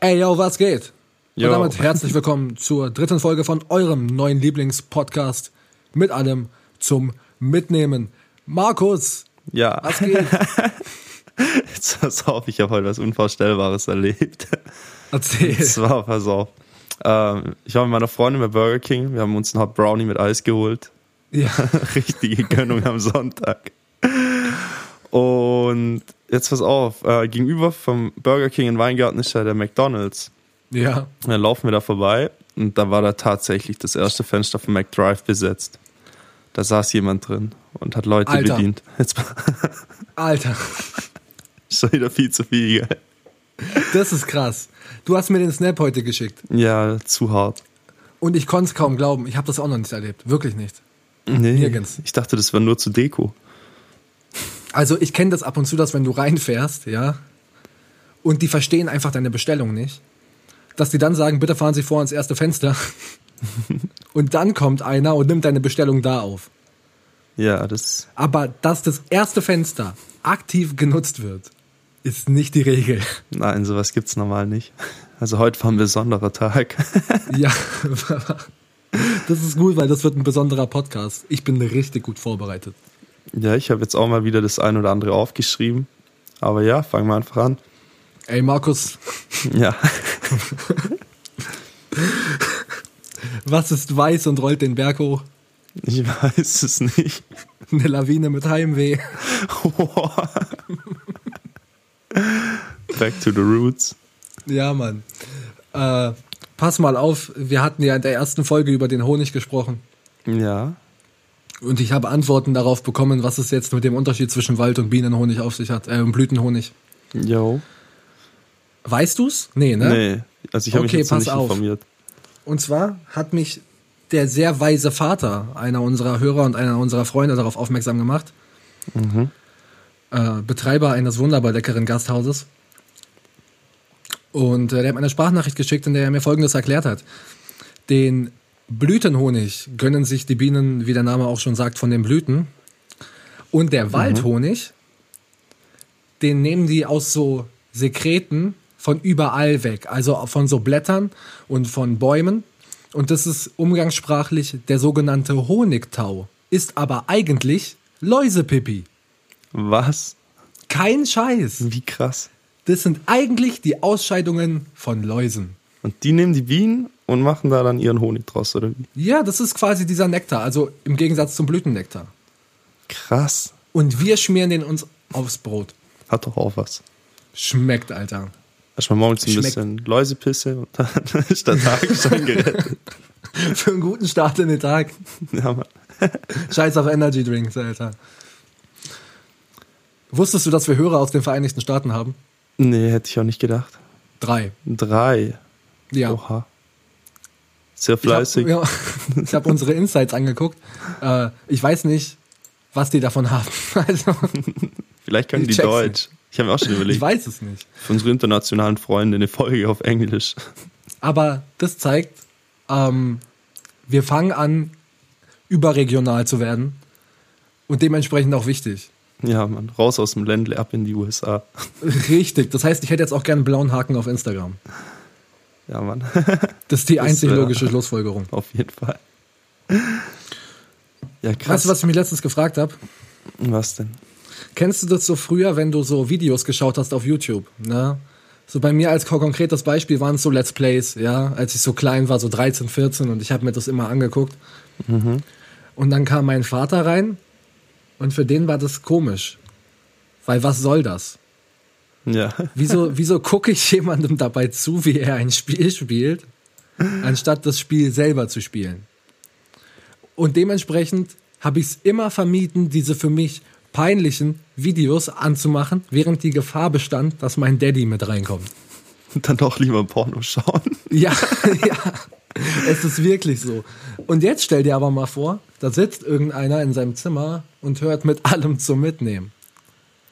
Ey, yo, was geht? Yo. Und damit herzlich willkommen zur dritten Folge von eurem neuen Lieblingspodcast mit allem zum Mitnehmen. Markus, Ja, was geht? jetzt pass auf, ich habe heute was Unvorstellbares erlebt. Erzähl. Es war, pass auf. Ähm, ich war mit meiner Freundin bei Burger King. Wir haben uns einen Hot Brownie mit Eis geholt. Ja, Richtige Gönnung am Sonntag. Und jetzt pass auf, äh, gegenüber vom Burger King in Weingarten ist ja der McDonalds. ja. Und dann laufen wir da vorbei und da war da tatsächlich das erste Fenster von McDrive besetzt. Da saß jemand drin und hat Leute Alter. bedient. Jetzt Alter, ist schon wieder viel zu viel, gell? das ist krass. Du hast mir den Snap heute geschickt Ja, zu hart. und ich konnte es kaum glauben. Ich habe das auch noch nicht erlebt. Wirklich nicht. Nee, Nirgends. ich dachte, das wäre nur zu Deko. Also ich kenne das ab und zu, dass wenn du reinfährst, ja, und die verstehen einfach deine Bestellung nicht, dass die dann sagen, bitte fahren Sie vor ins erste Fenster. und dann kommt einer und nimmt deine Bestellung da auf. Ja, das. Aber dass das erste Fenster aktiv genutzt wird, ist nicht die Regel. Nein, sowas gibt's normal nicht. Also heute war ein besonderer Tag. ja, das ist gut, weil das wird ein besonderer Podcast. Ich bin richtig gut vorbereitet. Ja, ich habe jetzt auch mal wieder das ein oder andere aufgeschrieben. Aber ja, fangen wir einfach an. Ey, Markus, Ja. was ist weiß und rollt den Berg hoch? Ich weiß es nicht. Eine Lawine mit Heimweh. Back to the roots. Ja, Mann. Äh, pass mal auf, wir hatten ja in der ersten Folge über den Honig gesprochen. Ja. Und ich habe Antworten darauf bekommen, was es jetzt mit dem Unterschied zwischen Wald- und Bienenhonig auf sich hat. Äh, und Blütenhonig. Yo. Weißt du's? Nee, ne? Nee, also ich habe Okay, mich jetzt pass nicht auf. informiert. Und zwar hat mich der sehr weise Vater einer unserer Hörer und einer unserer Freunde darauf aufmerksam gemacht. Äh, Betreiber eines wunderbar leckeren Gasthauses. Und äh, der hat mir eine Sprachnachricht geschickt, in der er mir Folgendes erklärt hat. Den Blütenhonig gönnen sich die Bienen, wie der Name auch schon sagt, von den Blüten. Und der Waldhonig, den nehmen die aus so Sekreten von überall weg. Also von so Blättern und von Bäumen. Und das ist umgangssprachlich der sogenannte Honigtau. Ist aber eigentlich Läusepipi. Was? Kein Scheiß. Wie krass. Das sind eigentlich die Ausscheidungen von Läusen. Und die nehmen die Bienen und machen da dann ihren Honig draus, oder wie? Ja, das ist quasi dieser Nektar, also im Gegensatz zum Blütennektar. Krass. Und wir schmieren den uns aufs Brot. Hat doch auch was. Schmeckt, Alter. Erstmal morgens ein Schmeckt. bisschen Läusepisse und dann ist der Tag schon gerettet. Für einen guten Start in den Tag. Ja, Mann. Scheiß auf Energy Drinks, Alter. Wusstest du, dass wir Hörer aus den Vereinigten Staaten haben? Nee, hätte ich auch nicht gedacht. Drei. Drei. Ja. Oha. Sehr Ich habe fleißig. ja, ich hab unsere Insights angeguckt. Äh, ich weiß nicht, was die davon haben. Also, Vielleicht können Ich die Deutsch. Ich habe mir auch schon ich überlegt. weiß es nicht. Für unsere internationalen Freunde eine Folge auf Englisch. Aber das zeigt, ähm, wir fangen an, überregional zu werden und dementsprechend auch wichtig. Ja, Mann. Raus aus dem Ländle, ab in die USA. Richtig. Das heißt, ich hätte jetzt auch gerne einen blauen Haken auf Instagram. Ja, Mann. Das ist die einzig logische Schlussfolgerung. auf jeden Fall. Ja, krass. Weißt du, was ich mich letztens gefragt habe? was denn? Kennst du das so früher, wenn du so Videos geschaut hast auf YouTube? Ne? So bei mir als konkretes Beispiel waren es so Let's Plays, ja, als ich so klein war, so 13, 14 und ich habe mir das immer angeguckt. Und dann kam mein Vater rein und für den war das komisch. Weil was soll das? Ja. Wieso, wieso gucke ich jemandem dabei zu, wie er ein Spiel spielt, anstatt das Spiel selber zu spielen? Und dementsprechend habe ich es immer vermieden, diese für mich peinlichen Videos anzumachen, während die Gefahr bestand, dass mein Daddy mit reinkommt. Und dann doch lieber Porno schauen. Ja, ja. Es ist wirklich so. Und jetzt stell dir aber mal vor, da sitzt irgendeiner in seinem Zimmer und hört mit allem zum Mitnehmen.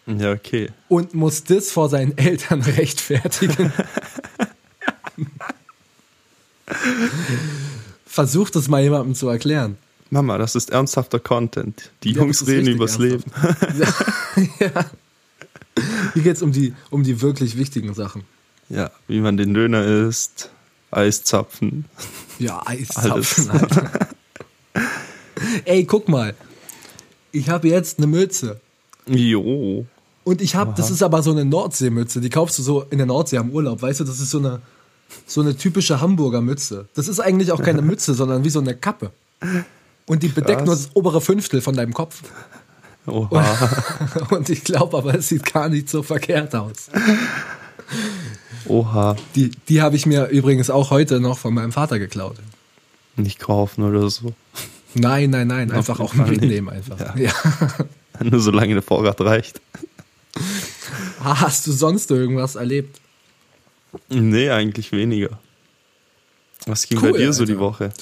Ja, okay. und muss das vor seinen Eltern rechtfertigen. Versucht es mal jemandem zu erklären. Mama, das ist ernsthafter Content. Die Ja, Jungs das reden übers Leben. ernsthaft. ja. Hier geht es um die, um die wirklich wichtigen Sachen. Ja, wie man den Döner isst, Eiszapfen. Ja, Eiszapfen. Ey, guck mal. Ich habe jetzt eine Mütze. Jo. Und ich habe, das ist aber so eine Nordseemütze. Die kaufst du so in der Nordsee am Urlaub. Weißt du, das ist so eine, so eine typische Hamburger Mütze. Das ist eigentlich auch keine Mütze, sondern wie so eine Kappe. Und die bedeckt Krass. nur das obere Fünftel von deinem Kopf. Oha. Und ich glaube aber, es sieht gar nicht so verkehrt aus. Oha. Die, die habe ich mir übrigens auch heute noch von meinem Vater geklaut. Nicht kaufen oder so. Nein, nein, nein, einfach auch mitnehmen einfach. Ja. Ja. Nur solange der Vorrat reicht. Hast du sonst irgendwas erlebt? Nee, eigentlich weniger. Was ging Cool, bei dir so Alter. die Woche?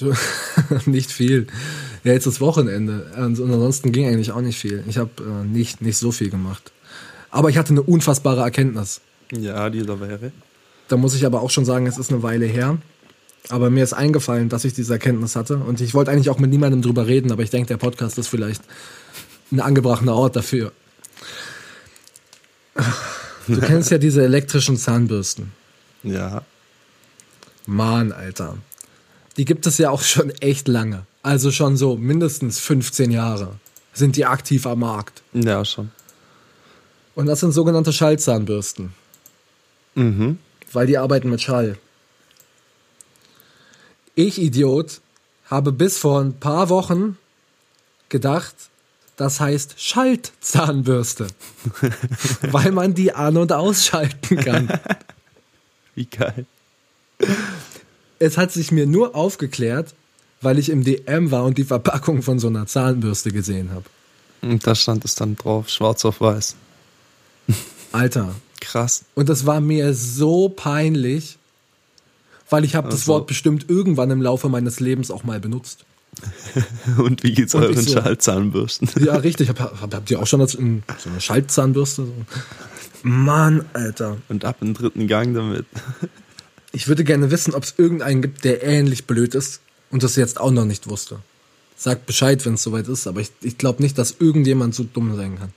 Nicht viel. Ja, jetzt ist Wochenende. Und ansonsten ging eigentlich auch nicht viel. Ich habe äh, nicht, nicht so viel gemacht. Aber ich hatte eine unfassbare Erkenntnis. Ja, die da wäre. Da muss ich aber auch schon sagen, es ist eine Weile her. Aber mir ist eingefallen, dass ich diese Erkenntnis hatte. Und ich wollte eigentlich auch mit niemandem drüber reden, aber ich denke, der Podcast ist vielleicht ein angebrachter Ort dafür. Du kennst ja diese elektrischen Zahnbürsten. Ja. Mann, Alter. Die gibt es ja auch schon echt lange. Also schon so mindestens 15 Jahre sind die aktiv am Markt. Ja, schon. Und das sind sogenannte Schallzahnbürsten, Mhm. weil die arbeiten mit Schall. Ich, Idiot, habe bis vor ein paar Wochen gedacht, das heißt Schaltzahnbürste, weil man die an- und ausschalten kann. Wie geil. Es hat sich mir nur aufgeklärt, weil ich im DM war und die Verpackung von so einer Zahnbürste gesehen habe. Und da stand es dann drauf, schwarz auf weiß. Alter. Krass. Und das war mir so peinlich, weil ich habe das Also. Wort bestimmt irgendwann im Laufe meines Lebens auch mal benutzt. Und wie geht's Und euren so- Schallzahnbürsten? Ja, richtig. Hab, hab, habt ihr auch schon das, so eine Schaltzahnbürste? So? Mann, Alter. Und ab in den dritten Gang damit. Ich würde gerne wissen, ob es irgendeinen gibt, der ähnlich blöd ist und das jetzt auch noch nicht wusste. Sagt Bescheid, wenn es soweit ist, aber ich, ich glaube nicht, dass irgendjemand so dumm sein kann.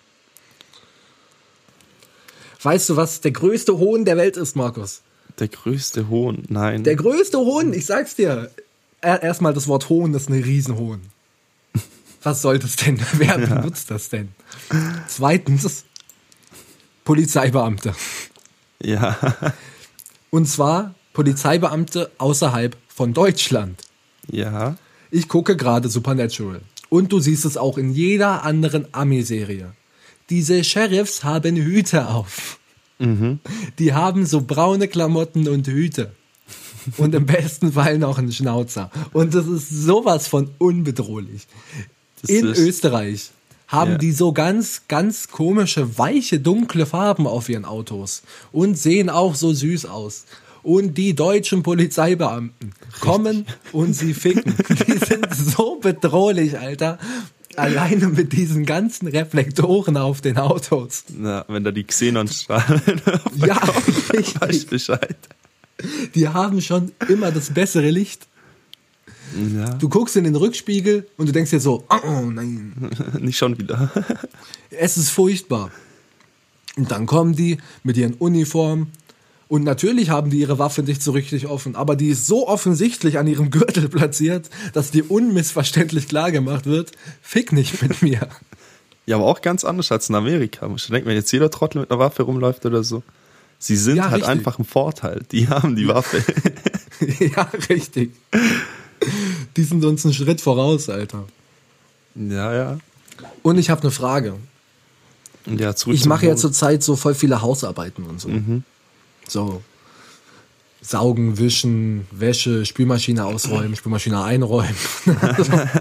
Weißt du, was der größte Hohn der Welt ist, Markus? Der größte Hohn. Nein. Der größte Hohn, ich sag's dir. Er- Erstmal das Wort Hohn, das ist ein Riesenhohn. Was soll das denn? Wer benutzt das denn? Zweitens, Polizeibeamte. ja. Und zwar Polizeibeamte außerhalb von Deutschland. Ja. Ich gucke gerade Supernatural. Und du siehst es auch in jeder anderen Ami-Serie. Diese Sheriffs haben Hüte auf. Die haben so braune Klamotten und Hüte. Und im besten Fall noch einen Schnauzer. Und das ist sowas von unbedrohlich. Das in Österreich haben Ja. die so ganz, ganz komische, weiche, dunkle Farben auf ihren Autos und sehen auch so süß aus. Und die deutschen Polizeibeamten kommen und sie ficken. Die sind so bedrohlich, Alter. Alleine mit diesen ganzen Reflektoren auf den Autos. Na, wenn da die Xenonstrahlen Ja, weißt richtig. Bescheid. Die haben schon immer das bessere Licht. Ja. Du guckst in den Rückspiegel und du denkst dir so, oh nein, Nicht schon wieder. Es ist furchtbar. Und dann kommen die mit ihren Uniformen. Und natürlich haben die ihre Waffe nicht so richtig offen, aber die ist so offensichtlich an ihrem Gürtel platziert, dass dir unmissverständlich klar gemacht wird, fick nicht mit mir. Ja, aber auch ganz anders als in Amerika. Ich denke, wenn jetzt jeder Trottel mit einer Waffe rumläuft oder so. Sie sind Ja, halt richtig. einfach ein Vorteil. Die haben die Waffe. ja, richtig. Die sind uns einen Schritt voraus, Alter. ja, ja. Und ich habe eine Frage. Ja, zurück Ich mache ja zurzeit so voll viele Hausarbeiten und so. So. Saugen, wischen, Wäsche, Spülmaschine ausräumen, Spülmaschine einräumen.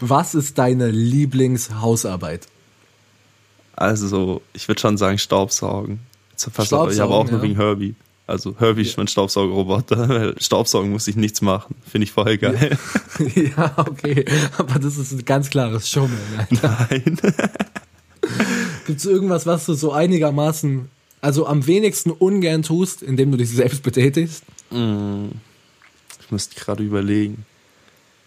Was ist deine Lieblingshausarbeit? Also, ich würde schon sagen Staubsaugen. Fast ja, aber auch nur ja. wegen Herbie. Also Herbie ist mein Staubsaugerroboter, Staubsaugen muss ich nichts machen. Finde ich voll geil. ja, okay. Aber das ist ein ganz klares Schummeln. Nein. Gibt es irgendwas, was du so einigermaßen, also am wenigsten ungern tust, indem du dich selbst betätigst? Ich müsste gerade überlegen.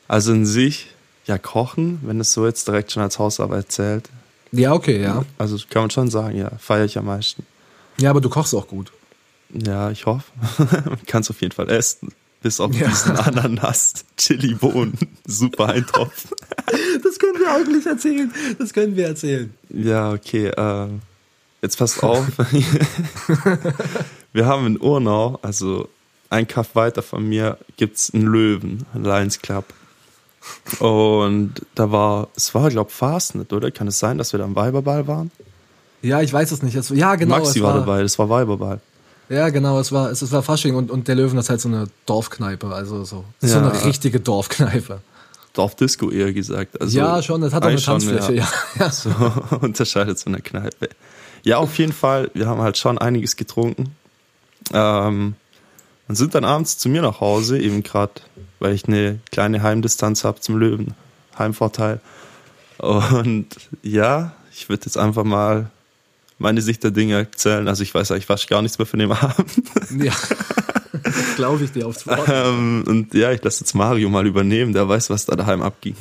Also in sich, ja, kochen, wenn es so jetzt direkt schon als Hausarbeit zählt. Ja, okay, ja. Also kann man schon sagen, ja, feiere ich am meisten. Ja, aber du kochst auch gut. Ja, ich hoffe. Man kann es auf jeden Fall essen. Bis auf ja. diesen Ananas, Chili-Bohnen, super Eintopf. Das können wir eigentlich erzählen. Das können wir erzählen. Ja, okay. Äh, jetzt passt auf. wir haben in Urnau, also ein Kaff weiter von mir, gibt es einen Löwen, einen Lions Club. Und da war, es war, glaube ich, Fastnet, oder? Kann es sein, dass wir da am Weiberball waren? Ja, ich weiß es nicht. Es, ja, genau. Maxi war, war dabei, das war Weiberball. Ja, genau, es war, es, es war Fasching und, und der Löwen ist halt so eine Dorfkneipe, also so, ja. so eine richtige Dorfkneipe. Dorfdisco eher gesagt. Also ja, schon, das hat auch eine Tanzfläche, ja. ja. So unterscheidet zu einer Kneipe. Ja, auf jeden Fall, wir haben halt schon einiges getrunken. Ähm, und sind dann abends zu mir nach Hause, eben gerade, weil ich eine kleine Heimdistanz habe zum Löwen, Heimvorteil. Und ja, ich würde jetzt einfach mal meine Sicht der Dinge erzählen. Also ich weiß eigentlich fast gar nichts mehr von dem Abend. Ja, glaube ich dir aufs Wort. Ähm, und ja, ich lasse jetzt Mario mal übernehmen, der weiß, was da daheim abging.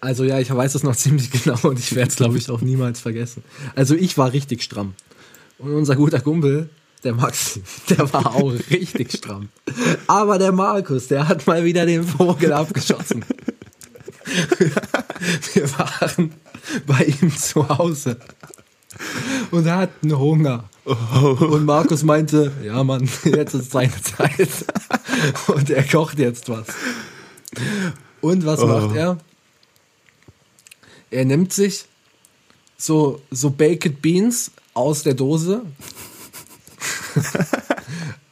Also ja, ich weiß es noch ziemlich genau und ich werde es, glaube ich, auch niemals vergessen. Also ich war richtig stramm. Und unser guter Kumpel, der Max, der war auch richtig stramm. Aber der Markus, der hat mal wieder den Vogel abgeschossen. Wir waren bei ihm zu Hause und er hat einen Hunger. Und Markus meinte, ja Mann, jetzt ist seine Zeit. Und er kocht jetzt was. Und was oh. macht er? Er nimmt sich so, so Baked Beans aus der Dose,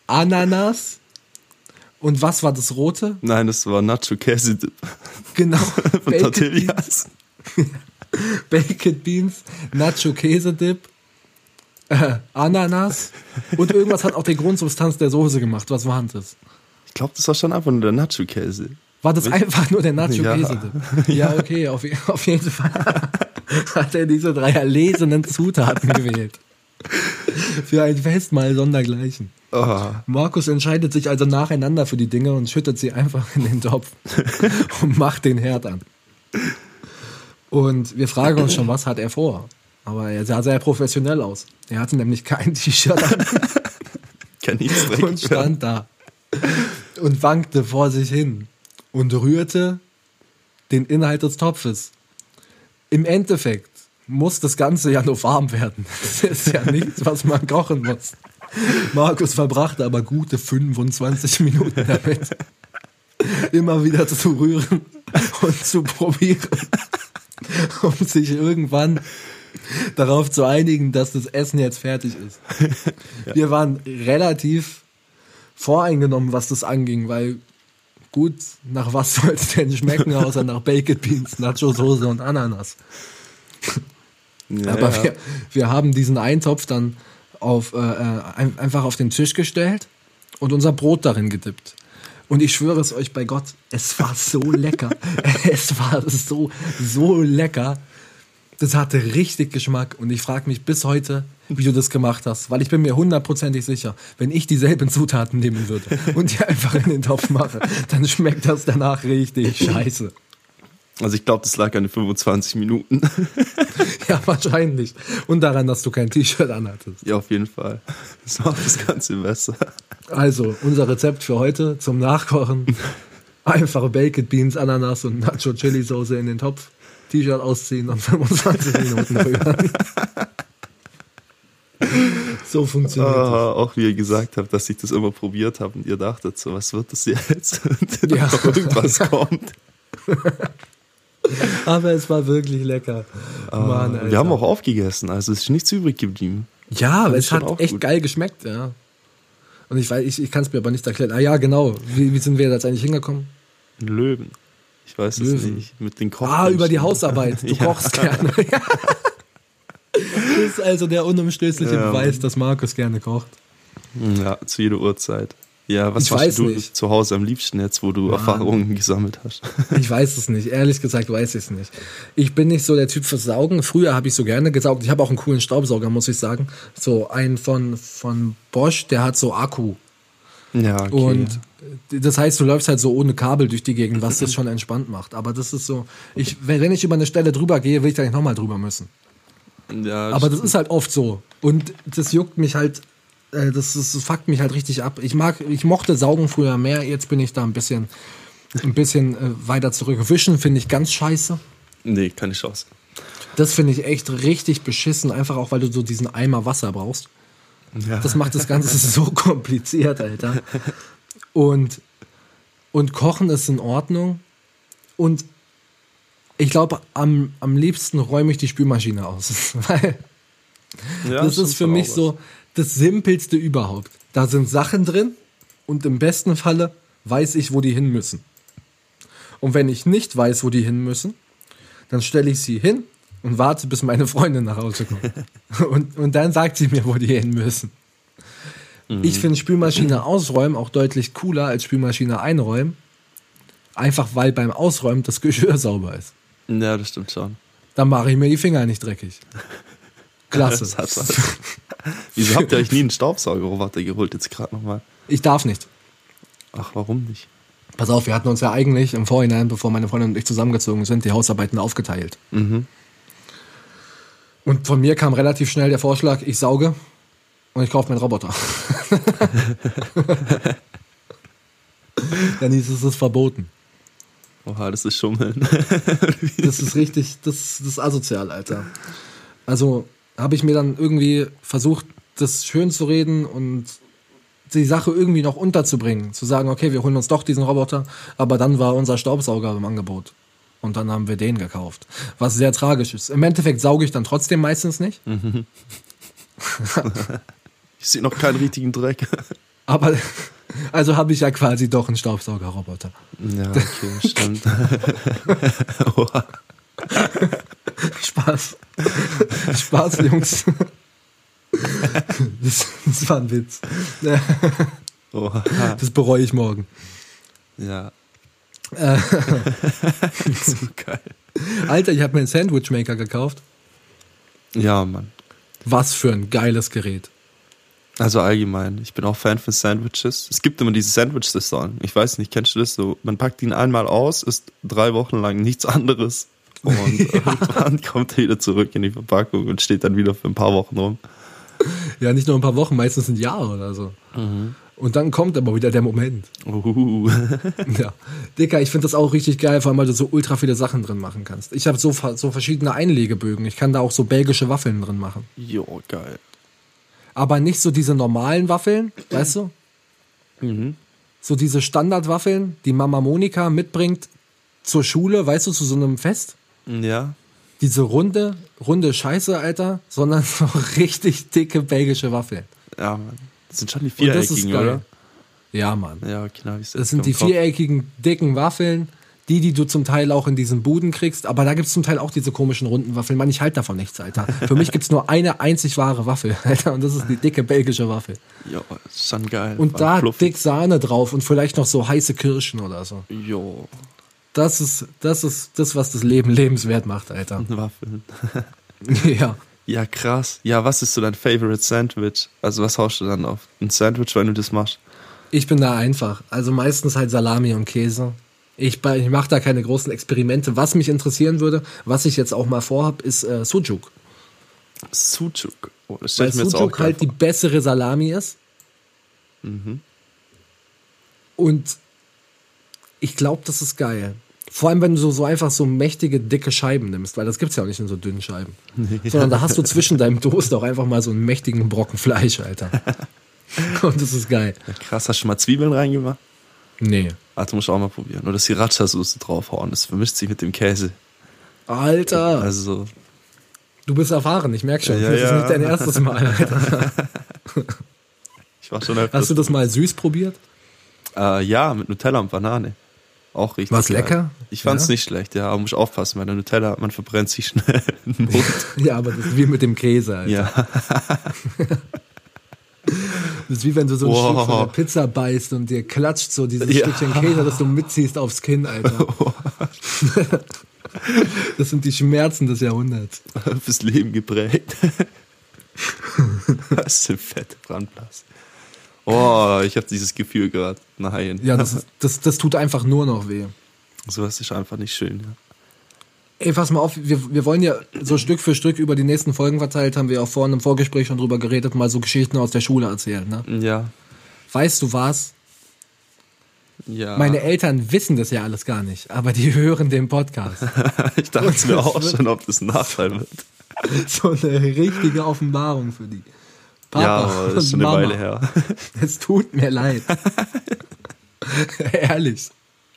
Ananas und was war das rote? Nein, das war Nacho Käse. Genau. Von Tortillas. Baked Beans, Nacho Käse Dip, äh, Ananas und irgendwas hat auch die Grundsubstanz der Soße gemacht. Was war das? Ich glaube, das war schon einfach nur der Nacho Käse. War das einfach nur der Nacho Käse Dip? Ja, ja okay, auf, auf jeden Fall hat er diese drei erlesenen Zutaten gewählt. Für ein Festmahl sondergleichen. Oh. Markus entscheidet sich also nacheinander für die Dinge und schüttet sie einfach in den Topf und macht den Herd an. Und wir fragen uns schon, was hat er vor? Aber er sah sehr professionell aus. Er hatte nämlich kein T-Shirt an. Und stand da und wankte vor sich hin und rührte den Inhalt des Topfes. Im Endeffekt muss das Ganze ja nur warm werden. Das ist ja nichts, was man kochen muss. Markus verbrachte aber gute 25 Minuten damit, immer wieder zu rühren und zu probieren, um sich irgendwann darauf zu einigen, dass das Essen jetzt fertig ist. ja. Wir waren relativ voreingenommen, was das anging, weil gut, nach was soll es denn schmecken, außer nach Baked Beans, Nacho-Soße und Ananas. Ja, Aber ja. Wir, wir haben diesen Eintopf dann auf, äh, äh einfach auf den Tisch gestellt und unser Brot darin gedippt. Und ich schwöre es euch bei Gott, es war so lecker. es war so, so lecker. Das hatte richtig Geschmack und ich frage mich bis heute, wie du das gemacht hast, weil ich bin mir hundertprozentig sicher, wenn ich dieselben Zutaten nehmen würde und die einfach in den Topf mache, dann schmeckt das danach richtig scheiße. Also ich glaube, das lag an den 25 Minuten. ja, wahrscheinlich. Und daran, dass du kein T-Shirt anhattest. Ja, auf jeden Fall. Das macht das Ganze besser. Also, unser Rezept für heute zum Nachkochen. Einfache Baked Beans, Ananas und Nacho Chili Soße in den Topf. T-Shirt ausziehen und 25 Minuten rühren. so funktioniert oh, das. Auch wie ihr gesagt habt, dass ich das immer probiert habe und ihr dachtet so, was wird das jetzt? Und ja. irgendwas kommt. Aber es war wirklich lecker. Uh, Mann, wir haben auch aufgegessen, also es ist nichts übrig geblieben. Ja, es hat echt gut. geil geschmeckt, ja. Und ich weiß, ich, ich kann es mir aber nicht erklären. Ah ja, genau. Wie, wie sind wir jetzt eigentlich hingekommen? Löwen. Ich weiß es nicht. Mit den Kochen. Ah, über die Hausarbeit. Du ja. kochst gerne. das ist also der unumstößliche ja. Beweis, dass Markus gerne kocht. Ja, zu jeder Uhrzeit. Ja, was ich machst du nicht. zu Hause am liebsten jetzt, wo du ja. Erfahrungen gesammelt hast? ich weiß es nicht. Ehrlich gesagt weiß ich es nicht. Ich bin nicht so der Typ fürs Saugen. Früher habe ich so gerne gesaugt. Ich habe auch einen coolen Staubsauger, muss ich sagen. So einen von, von Bosch, der hat so Akku. Ja, okay. Und das heißt, du läufst halt so ohne Kabel durch die Gegend, was das schon entspannt macht. Aber das ist so, ich, wenn ich über eine Stelle drüber gehe, will ich da nicht nochmal drüber müssen. Ja, Aber das ist halt oft so. Und das juckt mich halt äh, das, das, das fuckt mich halt richtig ab. Ich mag, ich mochte Saugen früher mehr, jetzt bin ich da ein bisschen, ein bisschen äh, weiter zurück. Wischen finde ich ganz scheiße. Nee, keine Chance. Das finde ich echt richtig beschissen, einfach auch, weil du so diesen Eimer Wasser brauchst. Ja. Das macht das Ganze so kompliziert, Alter. Und, und Kochen ist in Ordnung. Und ich glaube, am, am liebsten räume ich die Spülmaschine aus. Weil Ja, das stimmt ist für mich so das Simpelste überhaupt. Da sind Sachen drin und im besten Falle weiß ich, wo die hin müssen. Und wenn ich nicht weiß, wo die hin müssen, dann stelle ich sie hin und warte, bis meine Freundin nach Hause kommt. und, und dann sagt sie mir, wo die hin müssen. Ich finde Spülmaschine ausräumen auch deutlich cooler als Spülmaschine einräumen. Einfach weil beim Ausräumen das Geschirr sauber ist. Ja, das stimmt schon. Dann mache ich mir die Finger nicht dreckig. Klasse. Wieso habt ihr euch nie einen Staubsaugerroboter geholt jetzt gerade nochmal? Ich darf nicht. Ach, warum nicht? Pass auf, wir hatten uns ja eigentlich im Vorhinein, bevor meine Freundin und ich zusammengezogen sind, die Hausarbeiten aufgeteilt. Mhm. Und von mir kam relativ schnell der Vorschlag, ich sauge und ich kaufe mir einen Roboter. Dann hieß es, es ist verboten. Oha, das ist Schummeln. Das ist richtig, das, das ist asozial, Alter. Also habe ich mir dann irgendwie versucht, das schön zu reden und die Sache irgendwie noch unterzubringen. Zu sagen, okay, wir holen uns doch diesen Roboter, aber dann war unser Staubsauger im Angebot. Und dann haben wir den gekauft. Was sehr tragisch ist. Im Endeffekt sauge ich dann trotzdem meistens nicht. Ich sehe noch keinen richtigen Dreck. Aber also habe ich ja quasi doch einen Staubsaugerroboter. Ja, okay, stimmt. Spaß. Spaß, Jungs. Das, das war ein Witz. Oha. Das bereue ich morgen. Ja. Äh, so geil. Alter, ich habe mir einen Sandwichmaker gekauft. Ja, Mann. Was für ein geiles Gerät. Also allgemein, ich bin auch Fan von Sandwiches. Es gibt immer diese Sandwich-Saison. Ich weiß nicht, kennst du das so? Man packt ihn einmal aus, isst drei Wochen lang nichts anderes und irgendwann kommt er wieder zurück in die Verpackung und steht dann wieder für ein paar Wochen rum. Ja, nicht nur ein paar Wochen, meistens ein Jahr oder so. Und dann kommt aber wieder der Moment. Uhuhu. Ja. Dicker, ich finde das auch richtig geil, vor allem, weil du so ultra viele Sachen drin machen kannst. Ich habe so, so verschiedene Einlegebögen. Ich kann da auch so belgische Waffeln drin machen. Jo, geil. Aber nicht so diese normalen Waffeln, weißt du? So diese Standardwaffeln, die Mama Monika mitbringt zur Schule, weißt du, zu so einem Fest. Ja. Diese runde, runde Scheiße, Alter, sondern so richtig dicke belgische Waffeln. Ja, Mann. Das sind schon die viereckigen, oder? Ja, Mann. Ja, genau. ich Das sind die viereckigen, dicken Waffeln, die, die du zum Teil auch in diesen Buden kriegst. Aber da gibt's zum Teil auch diese komischen runden Waffeln. Mann, ich halte davon nichts, Alter. Für mich gibt's nur eine einzig wahre Waffel, Alter. Und das ist die dicke belgische Waffel. Jo, ist schon geil. Und da fluffig. dick Sahne drauf und vielleicht noch so heiße Kirschen oder so. Jo, Das ist, das ist das, was das Leben lebenswert macht, Alter. Waffeln. ja. Ja, krass. Ja, was ist so dein Favorite Sandwich? Also, was haust du dann auf ein Sandwich, wenn du das machst? Ich bin da einfach. Also meistens halt Salami und Käse. Ich, ich mache da keine großen Experimente. Was mich interessieren würde, was ich jetzt auch mal vorhab, ist äh, Sujuk. Sucuk. Oh, das Weil ich mir jetzt auch Sujuk halt die vor. bessere Salami ist. Mhm. Und ich glaube, das ist geil. Vor allem, wenn du so, so einfach so mächtige, dicke Scheiben nimmst, weil das gibt's ja auch nicht in so dünnen Scheiben. Sondern da hast du zwischen deinem Toast auch einfach mal so einen mächtigen Brocken Fleisch, Alter. Und das ist geil. Ja, krass, hast du schon mal Zwiebeln reingemacht? Nee. Ah, du musst auch mal probieren. Oder Sriracha-Soße draufhauen. Das vermischt sich mit dem Käse. Alter, Also, du bist erfahren, ich merk schon. Ja, das ist nicht dein erstes Mal, Alter. ich war schon öfters. Hast du das mal süß probiert? Äh, ja, mit Nutella und Banane. Auch richtig. War's geil. lecker? Ich fand's Ja? nicht schlecht, ja, aber muss aufpassen, weil der Nutella, man verbrennt sich schnell den Mund. Ja, aber das ist wie mit dem Käse, Alter. ja. Das ist wie wenn du so ein Wow. Stück von der Pizza beißt und dir klatscht so dieses Ja. Stückchen Käse, das du mitziehst aufs Kinn, Alter. Das sind die Schmerzen des Jahrhunderts. fürs Leben geprägt. das sind fette Brandblas. Oh, ich habe dieses Gefühl gerade. Nein. Ja, das, ist, das, das tut einfach nur noch weh. Sowas ist einfach nicht schön. Ja. Ey, pass mal auf, wir, wir wollen ja so Stück für Stück über die nächsten Folgen verteilt, haben wir auch vorhin im Vorgespräch schon drüber geredet, mal so Geschichten aus der Schule erzählen. Ne? Ja. Weißt du was? Ja. Meine Eltern wissen das ja alles gar nicht, aber die hören den Podcast. ich dachte mir auch schon, ob das ein Nachteil wird. so eine richtige Offenbarung für die. Papa ja, das ist schon eine Mama, Weile her. Es tut mir leid. Ehrlich.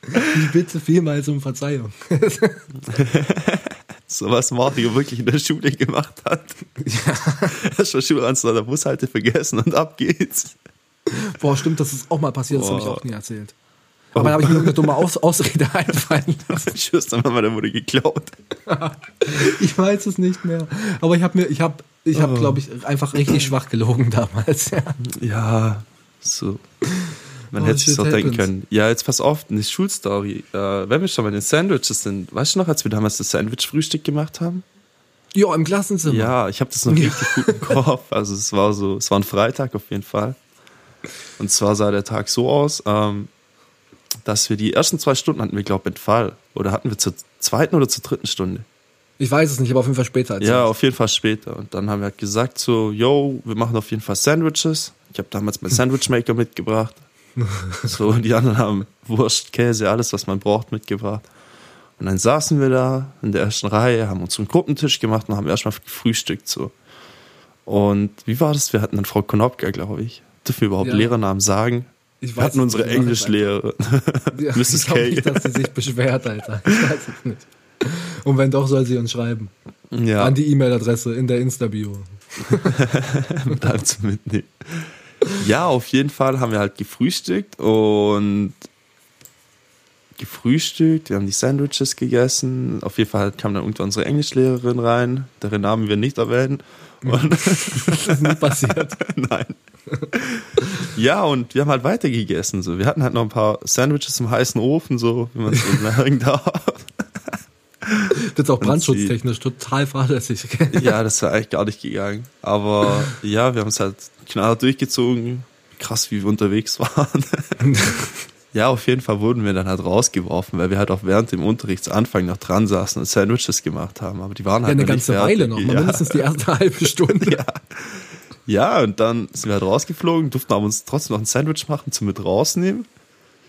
Ich bitte vielmals um Verzeihung. So was Mario wirklich in der Schule gemacht hat. Ja. Schon Schulranz an der Bushalte vergessen und ab geht's. Boah, stimmt, das ist auch mal passiert, das habe ich auch nie erzählt. Aber da habe ich mir irgendeine dumme Aus Ausrede einfallen lassen. Tschüss, dann der wurde geklaut. Ich weiß es nicht mehr. Aber ich habe mir, ich habe, ich habe, glaube ich, einfach richtig schwach gelogen damals. Ja. Ja, so. Man Oh, hätte sich auch denken happens. können. Ja, jetzt pass auf, eine Schulstory. Äh, wenn wir schon bei den Sandwiches sind, weißt du noch, als wir damals das Sandwich-Frühstück gemacht haben? Jo, im Klassenzimmer. Ja, ich habe das noch richtig gut im Kopf. Also es war so, es war ein Freitag auf jeden Fall. Und zwar sah der Tag so aus, ähm, dass wir die ersten zwei Stunden hatten wir, glaube ich, Entfall. Oder hatten wir zur zweiten oder zur dritten Stunde? Ich weiß es nicht, aber auf jeden Fall später. Als Ja, auf jeden Fall später. Und dann haben wir halt gesagt so, yo, wir machen auf jeden Fall Sandwiches. Ich habe damals meinen Sandwichmaker mitgebracht. So, und die anderen haben Wurst, Käse, alles, was man braucht, mitgebracht. Und dann saßen wir da in der ersten Reihe, haben uns einen Gruppentisch gemacht und haben erstmal gefrühstückt. So. Und wie war das? Wir hatten dann Frau Konopka, glaube ich. Dürfen wir überhaupt Ja. Lehrernamen sagen? Ich Wir hatten unsere Englischlehrerin. Ja, Mrs. Ich glaube nicht, dass sie sich beschwert, Alter. Ich weiß es nicht. Und wenn doch, soll sie uns schreiben. ja, An die E-Mail-Adresse in der Insta-Bio. mit allem zu mitnehmen. Ja, auf jeden Fall haben wir halt gefrühstückt und gefrühstückt, wir haben die Sandwiches gegessen. Auf jeden Fall kam dann irgendwann unsere Englischlehrerin rein, deren Namen wir nicht erwähnen. Und Das ist nie passiert. Nein. Ja, und wir haben halt weiter gegessen. So. Wir hatten halt noch ein paar Sandwiches im heißen Ofen, so wie man es so sagen darf. Das ist auch brandschutztechnisch total fahrlässig. Ja, das wäre eigentlich gar nicht gegangen. Aber ja, wir haben es halt knallhart durchgezogen. Krass, wie wir unterwegs waren. ja, auf jeden Fall wurden wir dann halt rausgeworfen, weil wir halt auch während dem Unterrichtsanfang noch dran saßen und Sandwiches gemacht haben. Aber die waren Ja, halt eine noch nicht ganze. Weile noch. Mal Ja. mindestens die erste halbe Stunde. Ja. Ja, und dann sind wir halt rausgeflogen, durften aber uns trotzdem noch ein Sandwich machen zum mit rausnehmen.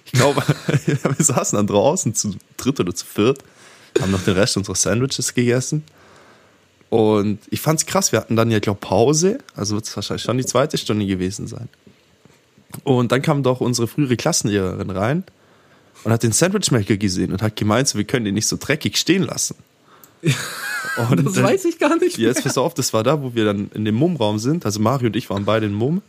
Ich glaube, wir saßen dann draußen zu dritt oder zu viert, haben noch den Rest unserer Sandwiches gegessen. Und ich fand's krass, wir hatten dann ja, glaube Pause, also wird es wahrscheinlich schon die zweite Stunde gewesen sein. Und dann kam doch unsere frühere Klassenlehrerin rein und hat den Sandwichmaker gesehen und hat gemeint, so, wir können den nicht so dreckig stehen lassen. Und Das dann- weiß ich gar nicht. Jetzt pass auf, das war da, wo wir dann in dem Mumm-Raum sind. Also Mario und ich waren beide in Mumm.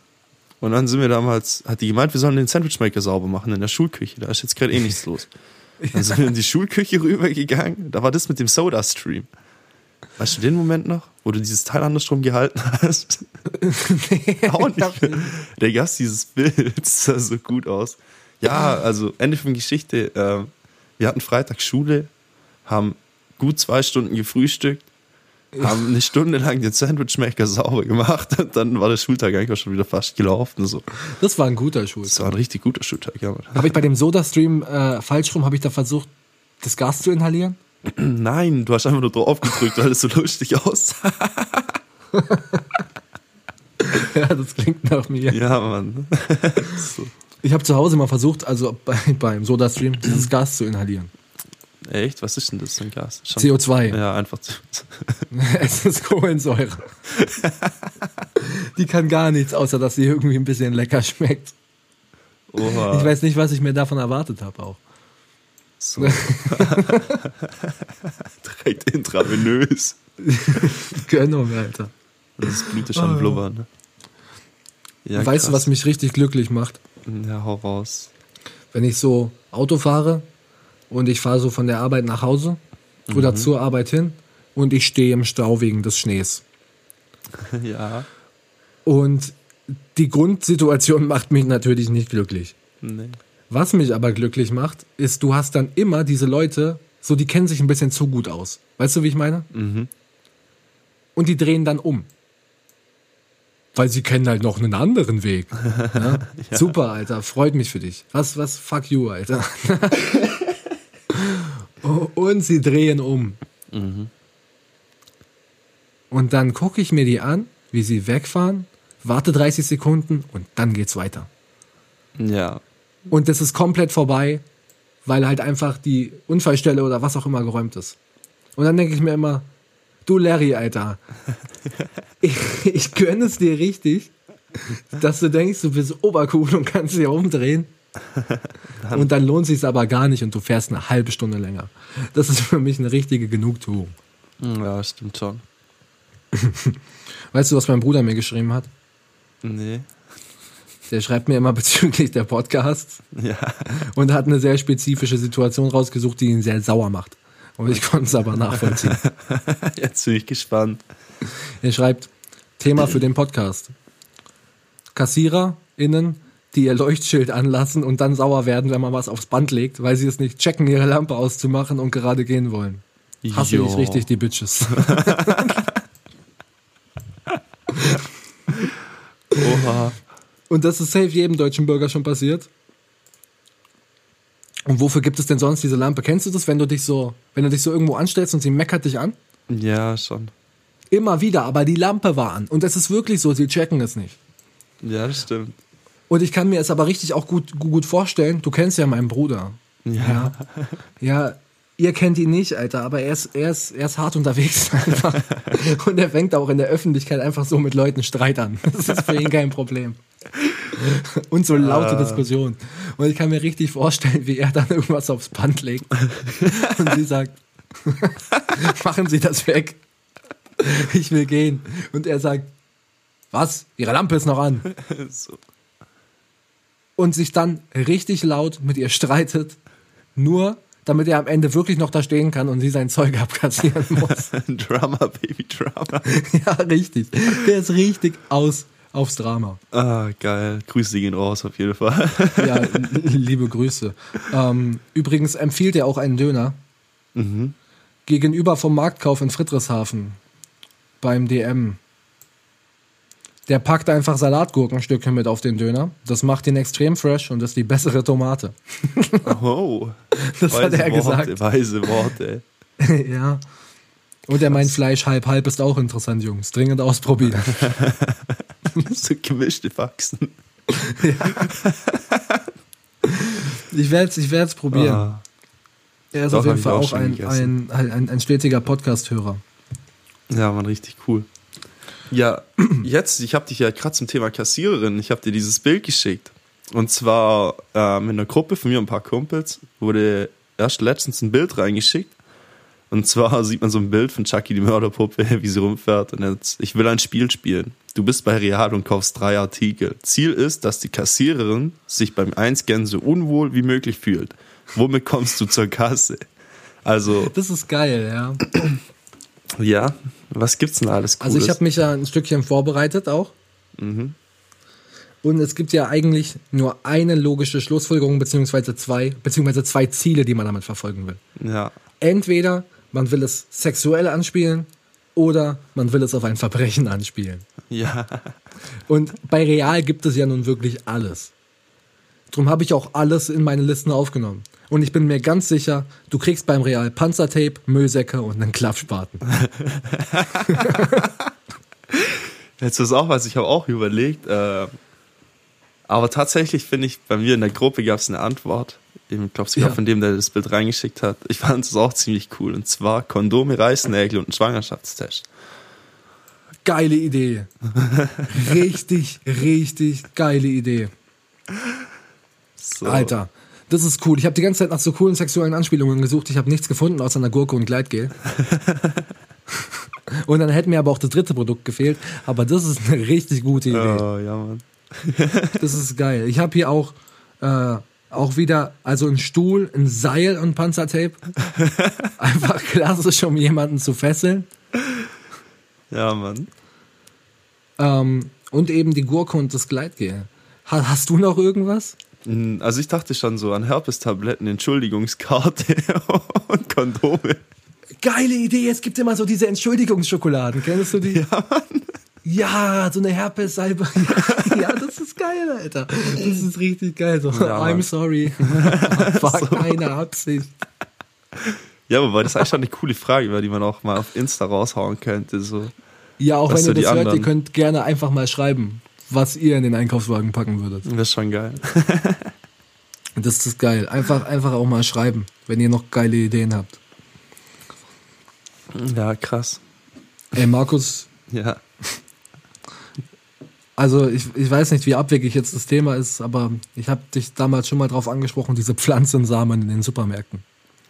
Und dann sind wir damals, hat die gemeint, wir sollen den Sandwichmaker sauber machen in der Schulküche. Da ist jetzt gerade eh nichts los. Dann sind wir in die Schulküche rübergegangen. Da war das mit dem Soda-Stream. Weißt du den Moment noch, wo du dieses Teil andersrum gehalten hast? Auch nicht. mehr. Der Gast, dieses Bild, das sah so gut aus. Ja, also Ende von Geschichte. Äh, wir hatten Freitag Schule, haben gut zwei Stunden gefrühstückt, haben eine Stunde lang den Sandwichmaker sauber gemacht und dann war der Schultag eigentlich auch schon wieder fast gelaufen. So. Das war ein guter Schul. Das war ein richtig guter Schultag, ja. Mann. Habe ich bei dem Soda-Stream äh, falsch rum, habe ich da versucht, das Gas zu inhalieren? Nein, du hast einfach nur drauf gedrückt, weil es so lustig aussah. ja, das klingt nach mir. Ja, Mann. so. Ich habe zu Hause mal versucht, also bei, beim Soda-Stream, dieses Gas zu inhalieren. Echt? Was ist denn das für ein Gas? Schon- CO2. Ja, einfach zu. Es ist Kohlensäure. Die kann gar nichts, außer dass sie irgendwie ein bisschen lecker schmeckt. Oha. Ich weiß nicht, was ich mir davon erwartet habe auch. So. Direkt intravenös. Gönnung, Alter. Das ist schon Oh. blubbern. Ne? Ja, weißt du, krass. was mich richtig glücklich macht? Ja, hau raus. Wenn ich so Auto fahre und ich fahre so von der Arbeit nach Hause oder zur Arbeit hin und ich stehe im Stau wegen des Schnees. ja. Und die Grundsituation macht mich natürlich nicht glücklich. Nee. Was mich aber glücklich macht, ist, du hast dann immer diese Leute, so die kennen sich ein bisschen zu gut aus. Weißt du, wie ich meine? Mhm. Und die drehen dann um. Weil sie kennen halt noch einen anderen Weg. Ja? Super, Alter. Freut mich für dich. Was, was, fuck you, Alter. Und sie drehen um. Und dann gucke ich mir die an, wie sie wegfahren, warte 30 Sekunden und dann geht's weiter. Ja. Und das ist komplett vorbei, weil halt einfach die Unfallstelle oder was auch immer geräumt ist. Und dann denke ich mir immer, du Larry, Alter, ich, ich gönne es dir richtig, dass du denkst, du bist obercool und kannst dich umdrehen. Und dann lohnt sich aber gar nicht und du fährst eine halbe Stunde länger. Das ist für mich eine richtige Genugtuung. Ja, stimmt schon. Weißt du, was mein Bruder mir geschrieben hat? Nee. Der schreibt mir immer bezüglich der Podcasts Ja. und hat eine sehr spezifische Situation rausgesucht, die ihn sehr sauer macht. Und ich konnte es aber nachvollziehen. Jetzt bin ich gespannt. Er schreibt, Thema für den Podcast. KassiererInnen, die ihr Leuchtschild anlassen und dann sauer werden, wenn man was aufs Band legt, weil sie es nicht checken, ihre Lampe auszumachen und gerade gehen wollen. Hasse Jo. ich richtig die Bitches. Oha. Und das ist safe jedem deutschen Bürger schon passiert. Und wofür gibt es denn sonst diese Lampe? Kennst du das, wenn du dich so, wenn du dich so irgendwo anstellst und sie meckert dich an? Ja, schon. Immer wieder, aber die Lampe war an. Und es ist wirklich so, sie checken es nicht. Ja, das stimmt. Und ich kann mir es aber richtig auch gut, gut vorstellen. Du kennst ja meinen Bruder. Ja. Ja, ihr kennt ihn nicht, Alter, aber er ist, er ist, er ist hart unterwegs einfach. Und er fängt auch in der Öffentlichkeit einfach so mit Leuten Streit an. Das ist für ihn kein Problem. Und so laute Diskussionen. Und ich kann mir richtig vorstellen, wie er dann irgendwas aufs Band legt. Und sie sagt, machen Sie das weg. Ich will gehen. Und er sagt, was? Ihre Lampe ist noch an. So. Und sich dann richtig laut mit ihr streitet, nur damit er am Ende wirklich noch da stehen kann und sie sein Zeug abkassieren muss. Drama, Baby Drama. ja, richtig. Der ist richtig aus aufs Drama. Ah, geil. Grüße gehen raus auf jeden Fall. Ja, liebe Grüße. Ähm, übrigens empfiehlt er auch einen Döner. Mhm. Gegenüber vom Marktkauf in Friedrichshafen beim DM. Der packt einfach Salatgurkenstücke mit auf den Döner. Das macht ihn extrem fresh und ist die bessere Tomate. Oh. Das hat er Worte, gesagt. Weise Worte. ja. Und er meint Fleisch halb halb ist auch interessant, Jungs. Dringend ausprobieren. so gemischte Faxen. Ich werde es ich werd's probieren. Ah. er ist doch, auf jeden Fall auch auch ein, ein, ein, ein stetiger Podcast-Hörer. Ja, man, richtig cool. Ja, jetzt, ich habe dich ja gerade zum Thema Kassiererin, ich habe dir dieses Bild geschickt. Und zwar ähm, in einer Gruppe von mir und ein paar Kumpels wurde erst letztens ein Bild reingeschickt. Und zwar sieht man so ein Bild von Chucky, die Mörderpuppe, wie sie rumfährt. Und jetzt, ich will ein Spiel spielen. Du bist bei Real und kaufst drei Artikel. Ziel ist, dass die Kassiererin sich beim Einscannen so unwohl wie möglich fühlt. Womit kommst du zur Kasse? Also, Das ist geil, ja. Ja, was gibt's denn alles Cooles? Also ich habe mich ja ein Stückchen vorbereitet auch. Mhm. Und es gibt ja eigentlich nur eine logische Schlussfolgerung, beziehungsweise zwei, beziehungsweise zwei Ziele, die man damit verfolgen will. Ja, Entweder man will es sexuell anspielen oder man will es auf ein Verbrechen anspielen. ja, Und bei Real gibt es ja nun wirklich alles. Drum habe ich auch alles in meine Listen aufgenommen. Und ich bin mir ganz sicher, du kriegst beim Real Panzertape, Müllsäcke und einen Klappspaten. Jetzt ist auch was, ich habe auch überlegt. Äh, aber tatsächlich finde ich, bei mir in der Gruppe gab es eine Antwort. Ich glaube sogar Ja. von dem, der das Bild reingeschickt hat. Ich fand es auch ziemlich cool. Und zwar Kondome, Reißnägel und ein Schwangerschaftstest. Geile Idee. Richtig, richtig geile Idee. So. Alter, das ist cool. Ich habe die ganze Zeit nach so coolen sexuellen Anspielungen gesucht. Ich habe nichts gefunden außer einer Gurke und Gleitgel. und dann hätte mir aber auch das dritte Produkt gefehlt. Aber das ist eine richtig gute Idee. Oh, ja, Mann. Das ist geil. Ich habe hier auch, äh, auch wieder, also ein Stuhl, ein Seil und Panzertape. Einfach klassisch, um jemanden zu fesseln. Ja, Mann. Ähm, und eben die Gurke und das Gleitgel. Ha hast du noch irgendwas? Also ich dachte schon so an Herpestabletten, Entschuldigungskarte und Kondome. Geile Idee, es gibt immer so diese Entschuldigungsschokoladen. Kennst du die? Ja, Mann. Ja, so eine Herpessalbe. ja, das ist geil, Alter. Das ist richtig geil. So, Ja. I'm sorry. War So. keine Absicht. Ja, aber das ist eigentlich schon eine coole Frage, über die man auch mal auf Insta raushauen könnte. So. Ja, auch Was wenn so ihr das hört, ihr könnt gerne einfach mal schreiben, was ihr in den Einkaufswagen packen würdet. Das ist schon geil. Das ist geil. Einfach, einfach auch mal schreiben, wenn ihr noch geile Ideen habt. Ja, krass. Ey, Markus, Ja. also ich, ich weiß nicht, wie abwegig jetzt das Thema ist, aber ich habe dich damals schon mal drauf angesprochen, diese Pflanzensamen in den Supermärkten.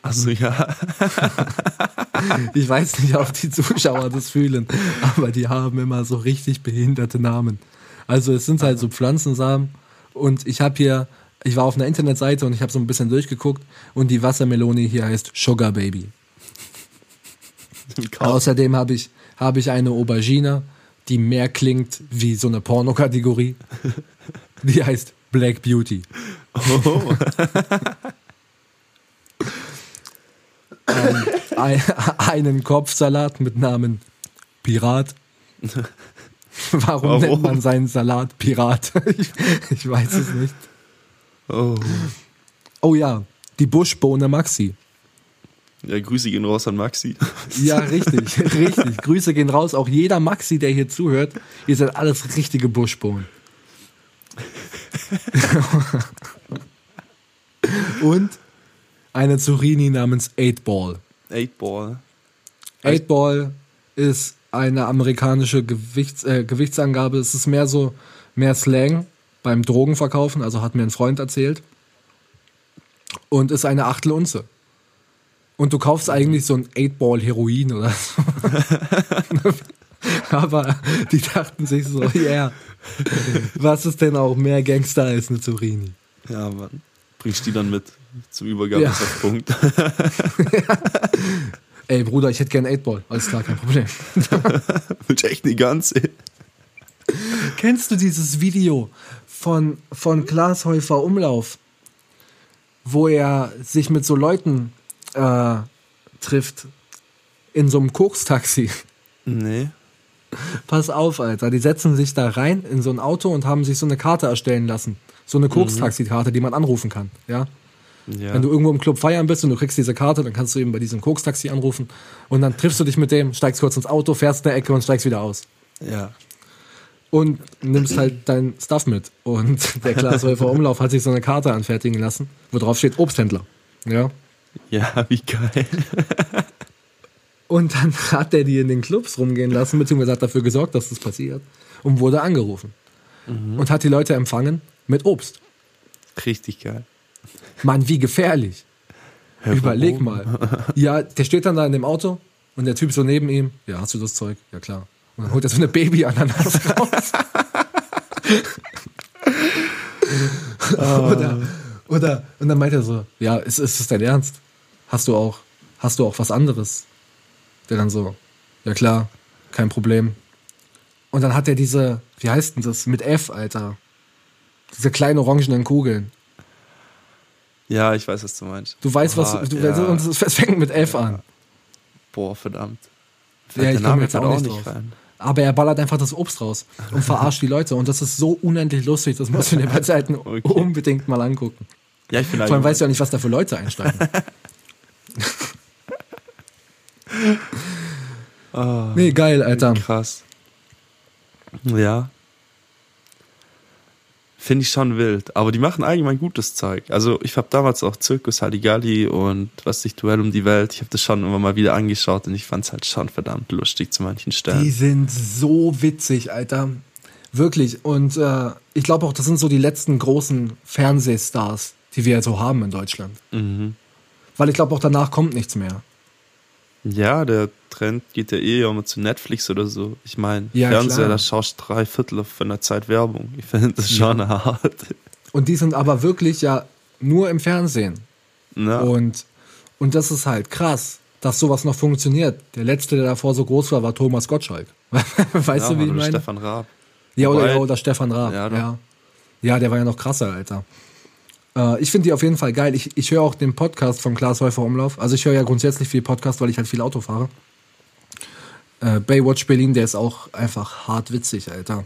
Also ja. Ich weiß nicht, ob die Zuschauer das fühlen, aber die haben immer so richtig behinderte Namen. Also es sind halt so Pflanzensamen und ich habe hier, ich war auf einer Internetseite und ich habe so ein bisschen durchgeguckt und die Wassermelone hier heißt Sugar Baby. Außerdem habe ich, habe ich eine Aubergine, die mehr klingt wie so eine Pornokategorie. Die heißt Black Beauty. Oh. Ähm, ein, einen Kopfsalat mit Namen Pirat. Warum, Warum? nennt man seinen Salat Pirat? Ich, ich weiß es nicht. oh. Oh ja, die Buschbohne Maxi. Ja, Grüße gehen raus an Maxi. Ja, richtig, richtig. Grüße gehen raus. Auch jeder Maxi, der hier zuhört. Ihr seid alles richtige Buschbohnen. Und eine Zucchini namens 8 Ball. Eight Ball. 8 Ball ist eine amerikanische Gewichts, äh, Gewichtsangabe. Es ist mehr so, mehr Slang beim Drogenverkaufen, also hat mir ein Freund erzählt. Und ist eine Achtelunze. Und du kaufst eigentlich so ein 8-Ball Heroin oder so. Aber die dachten sich so, yeah, was ist denn auch mehr Gangster als eine Zucchini? Ja, Mann. Bringst die dann mit zum Übergabepunkt. Ey, Bruder, ich hätte gern 8-Ball. Alles klar, kein Problem. Willst echt eine ganze? Kennst du dieses Video von, von Klaas Häufer Umlauf, wo er sich mit so Leuten äh, trifft in so einem Kokstaxi? Nee. Pass auf, Alter. Die setzen sich da rein in so ein Auto und haben sich so eine Karte erstellen lassen. So eine Kokstaxi-Karte, die man anrufen kann. Ja? Ja. Wenn du irgendwo im Club feiern bist und du kriegst diese Karte, dann kannst du eben bei diesem Kokstaxi anrufen und dann triffst du dich mit dem, steigst kurz ins Auto, fährst eine Ecke und steigst wieder aus. ja. und nimmst halt dein Stuff mit. Und der Glashäufer Umlauf hat sich so eine Karte anfertigen lassen, wo drauf steht Obsthändler. Ja. Ja, wie geil. Und dann hat er die in den Clubs rumgehen lassen, beziehungsweise hat dafür gesorgt, dass das passiert. Und wurde angerufen. Und hat die Leute empfangen mit Obst. Richtig geil. Mann, wie gefährlich. Hä, Überleg mal. Ja, der steht dann da in dem Auto und der Typ so neben ihm. Ja, hast du das Zeug? Ja, klar. Und dann holt er so eine Baby-Ananas raus. oder, oder, und dann meint er so, ja, ist, ist das dein Ernst? Hast du auch, hast du auch was anderes? Der dann so, ja klar, kein Problem. Und dann hat er diese, wie heißt denn das, mit F, Alter. Diese kleinen orangenen Kugeln. Ja, ich weiß, was du meinst. Du weißt, was, Ah, du, ja. es fängt mit F an. Boah, verdammt. Ja, der ich komm Name jetzt fällt auch nicht drauf. rein. Aber er ballert einfach das Obst raus und verarscht die Leute. Und das ist so unendlich lustig, das musst du dir bei Zeiten Okay. unbedingt mal angucken. Ja, ich bin Vor allem weißt du ja nicht, was da für Leute einsteigen. Ah, Nee, geil, Alter. Krass. Ja. Finde ich schon wild. Aber die machen allgemein gutes Zeug. Also ich habe damals auch Zirkus Halligalli und was sich Duell um die Welt. Ich habe das schon immer mal wieder angeschaut und ich fand es halt schon verdammt lustig zu manchen Die Stellen. sind so witzig, Alter. Wirklich. Und äh, ich glaube auch, das sind so die letzten großen Fernsehstars, die wir so haben in Deutschland. Mhm. Weil ich glaube, auch danach kommt nichts mehr. Ja, der Trend geht ja eh immer zu Netflix oder so. Ich meine, Ja, Fernseher, da schaust du drei Viertel von der Zeit Werbung. Ich finde das schon hart. Und die sind aber wirklich ja nur im Fernsehen. Na, Und, und das ist halt krass, dass sowas noch funktioniert. Der letzte, der davor so groß war, war Thomas Gottschalk. weißt ja, du, wie ich oder meine? Stefan Raab. Ja, oder, Wobei- ja, oder Stefan Raab. Ja, Ja, ja. ja. der war ja noch krasser, Alter. Äh, ich finde die auf jeden Fall geil. Ich, ich höre auch den Podcast von Klaas Häufer Umlauf. Also ich höre ja grundsätzlich viel Podcast, weil ich halt viel Auto fahre. Äh, Baywatch Berlin, der ist auch einfach hart witzig, Alter.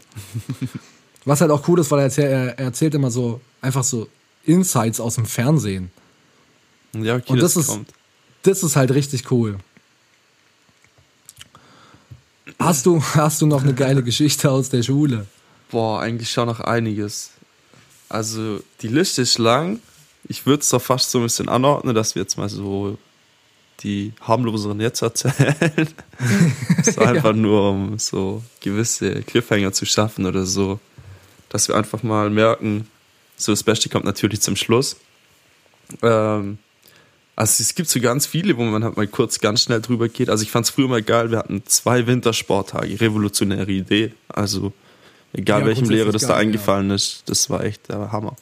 Was halt auch cool ist, weil er, erzähl, er er erzählt immer so einfach so Insights aus dem Fernsehen. Ja, okay, Und das, das ist- kommt. das ist halt richtig cool. Hast du, hast du noch eine geile Geschichte aus der Schule? Boah, eigentlich schon noch einiges. Also, die Liste ist lang. Ich würde es doch fast so ein bisschen anordnen, dass wir jetzt mal so die harmloseren jetzt erzählen. so einfach ja. nur, um so gewisse Cliffhanger zu schaffen oder so. Dass wir einfach mal merken, so das Beste kommt natürlich zum Schluss. Ähm, also es gibt so ganz viele, wo man halt mal kurz ganz schnell drüber geht. Also ich fand es früher mal geil, wir hatten zwei Wintersporttage, revolutionäre Idee. Also egal ja, welchem Lehrer das da eingefallen ja. ist, das war echt der Hammer.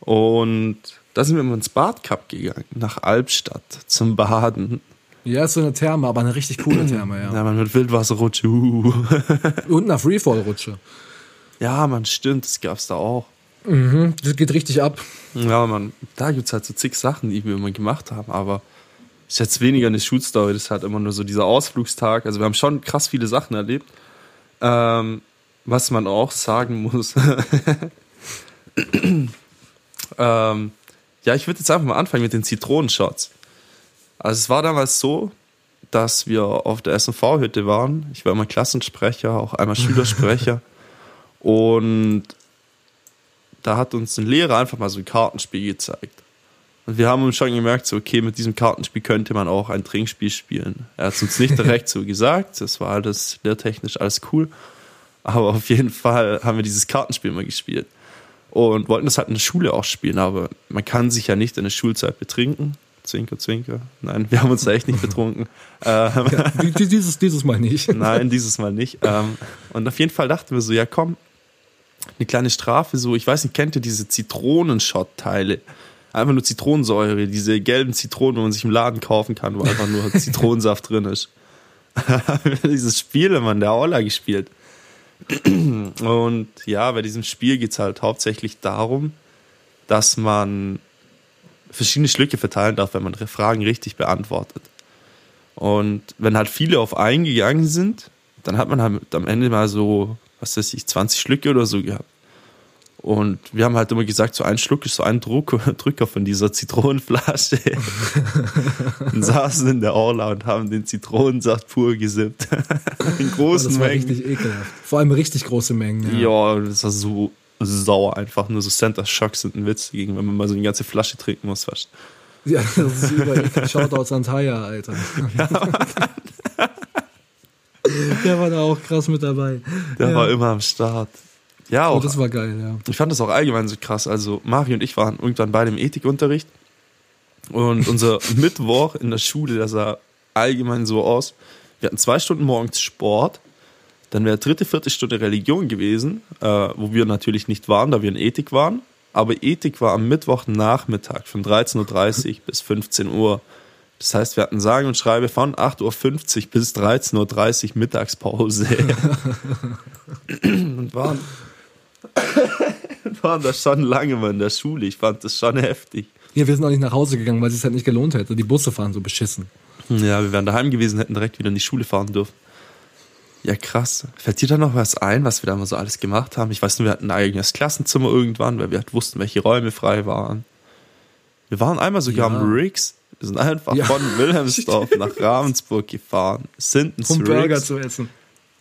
Und da sind wir mal ins Bad Cup gegangen, nach Albstadt zum Baden. Ja, ist so eine Therme, aber eine richtig coole Therme, ja. Ja, man mit Wildwasserrutsche. Uh. Und einer Freefall-Rutsche. Ja, man, stimmt, das gab's da auch. Mhm, das geht richtig ab. Ja, man, da gibt es halt so zig Sachen, die wir immer gemacht haben, aber ist jetzt weniger eine Shootstory, das ist halt immer nur so dieser Ausflugstag. Also wir haben schon krass viele Sachen erlebt. Ähm, was man auch sagen muss. ähm, ja, ich würde jetzt einfach mal anfangen mit den Zitronenshots. Also es war damals so, dass wir auf der SNV-Hütte waren. Ich war immer Klassensprecher, auch einmal Schülersprecher. und da hat uns ein Lehrer einfach mal so ein Kartenspiel gezeigt. Und wir haben uns schon gemerkt, so, okay, mit diesem Kartenspiel könnte man auch ein Trinkspiel spielen. Er hat es uns nicht direkt so gesagt, das war alles lehrtechnisch alles cool. Aber auf jeden Fall haben wir dieses Kartenspiel mal gespielt. Und wollten das halt in der Schule auch spielen, aber man kann sich ja nicht in der Schulzeit betrinken. Zwinker, zwinker. Nein, wir haben uns da echt nicht betrunken. Ähm, ja, dieses, dieses Mal nicht. Nein, dieses Mal nicht. Ähm, und auf jeden Fall dachten wir so, ja komm, eine kleine Strafe, so, ich weiß nicht, kennt ihr diese Zitronenschott-Teile? Einfach nur Zitronensäure, diese gelben Zitronen, wo man sich im Laden kaufen kann, wo einfach nur Zitronensaft drin ist. Dieses Spiel immer in der Aula gespielt. Und ja, bei diesem Spiel geht es halt hauptsächlich darum, dass man verschiedene Schlücke verteilen darf, wenn man Fragen richtig beantwortet. Und wenn halt viele auf einen gegangen sind, dann hat man halt am Ende mal so was weiß ich, 20 Schlücke oder so gehabt. Und wir haben halt immer gesagt, so ein Schluck ist so ein Druck, Drücker von dieser Zitronenflasche. und saßen in der Aula und haben den Zitronensaft pur gesippt. in großen das war Mengen. richtig ekelhaft. Vor allem richtig große Mengen. Ja, ja das war so sauer einfach. Nur so Center Shocks sind ein Witz dagegen, wenn man mal so eine ganze Flasche trinken muss fast. Ja, das ist über Shoutouts an Taya, Alter. Ja, Der war da auch krass mit dabei. Der ja. war immer am Start. Ja, auch. Oh, das war geil, ja. Ich fand das auch allgemein so krass. Also, Mari und ich waren irgendwann beide im Ethikunterricht. Und unser Mittwoch in der Schule, der sah allgemein so aus. Wir hatten zwei Stunden morgens Sport. Dann wäre dritte, vierte Stunde Religion gewesen, äh, wo wir natürlich nicht waren, da wir in Ethik waren. Aber Ethik war am Mittwochnachmittag von 13.30 Uhr bis 15 Uhr. Das heißt, wir hatten sage und schreibe von 8.50 Uhr bis 13.30 Uhr Mittagspause. und waren, waren da schon lange mal in der Schule. Ich fand das schon heftig. Ja, wir sind auch nicht nach Hause gegangen, weil es sich halt nicht gelohnt hätte. Die Busse fahren so beschissen. Ja, wir wären daheim gewesen, hätten direkt wieder in die Schule fahren dürfen. Ja, krass. Fällt dir da noch was ein, was wir da mal so alles gemacht haben? Ich weiß nur, wir hatten ein eigenes Klassenzimmer irgendwann, weil wir halt wussten, welche Räume frei waren. Wir waren einmal sogar ja. am Riggs wir sind einfach ja. von Wilhelmsdorf nach Ravensburg gefahren, sind um Burger zu essen.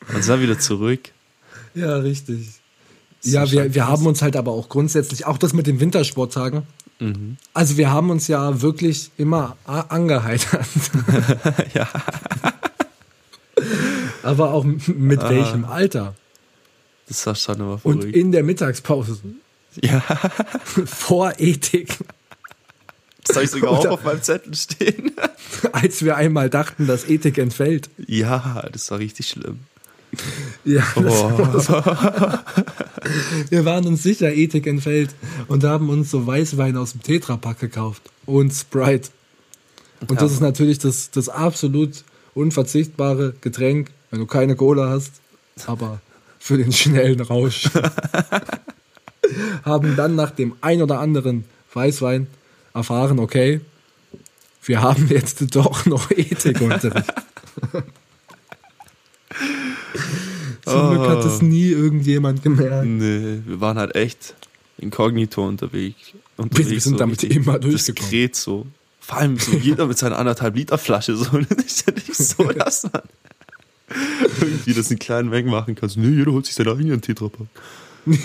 Und sind dann wieder zurück. Ja, richtig. Ja, wir, wir haben uns halt aber auch grundsätzlich, auch das mit den Wintersporttagen, mhm. also wir haben uns ja wirklich immer angeheitert. ja. aber auch mit ah. welchem Alter? Das war schon immer verrückt. Und in der Mittagspause. Ja. Vor Ethik. Das habe ich sogar auch auf meinem Zettel stehen. Als wir einmal dachten, dass Ethik entfällt. Ja, das war richtig schlimm. Ja, oh. wir waren uns sicher, Ethik entfällt und haben uns so Weißwein aus dem Tetrapack gekauft und Sprite. Und ja. das ist natürlich das, das absolut unverzichtbare Getränk, wenn du keine Cola hast, aber für den schnellen Rausch. haben dann nach dem ein oder anderen Weißwein erfahren, okay, wir haben jetzt doch noch Ethikunterricht. Zum Glück hat es nie irgendjemand gemerkt. Nee, wir waren halt echt inkognito unterwegs. unterwegs wir sind so damit immer durchgekommen. Diskret so. Vor allem so jeder mit seiner anderthalb Liter Flasche. So, nicht so, dass man irgendwie das in kleinen Mengen machen kann. So, nee, jeder holt sich seinen eigenen Tetrapack.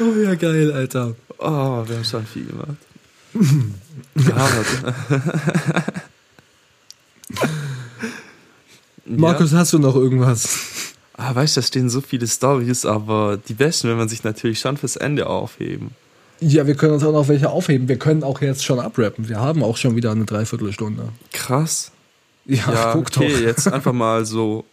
Oh ja, geil, Alter. Oh, wir haben schon viel gemacht. ja, Markus, hast du noch irgendwas? Ah, weißt du, da stehen so viele Stories, aber die besten will man sich natürlich schon fürs Ende aufheben. Ja, wir können uns auch noch welche aufheben. Wir können auch jetzt schon abrappen. Wir haben auch schon wieder eine Dreiviertelstunde. Krass. Ja, Ja, guck okay, doch. jetzt einfach mal so.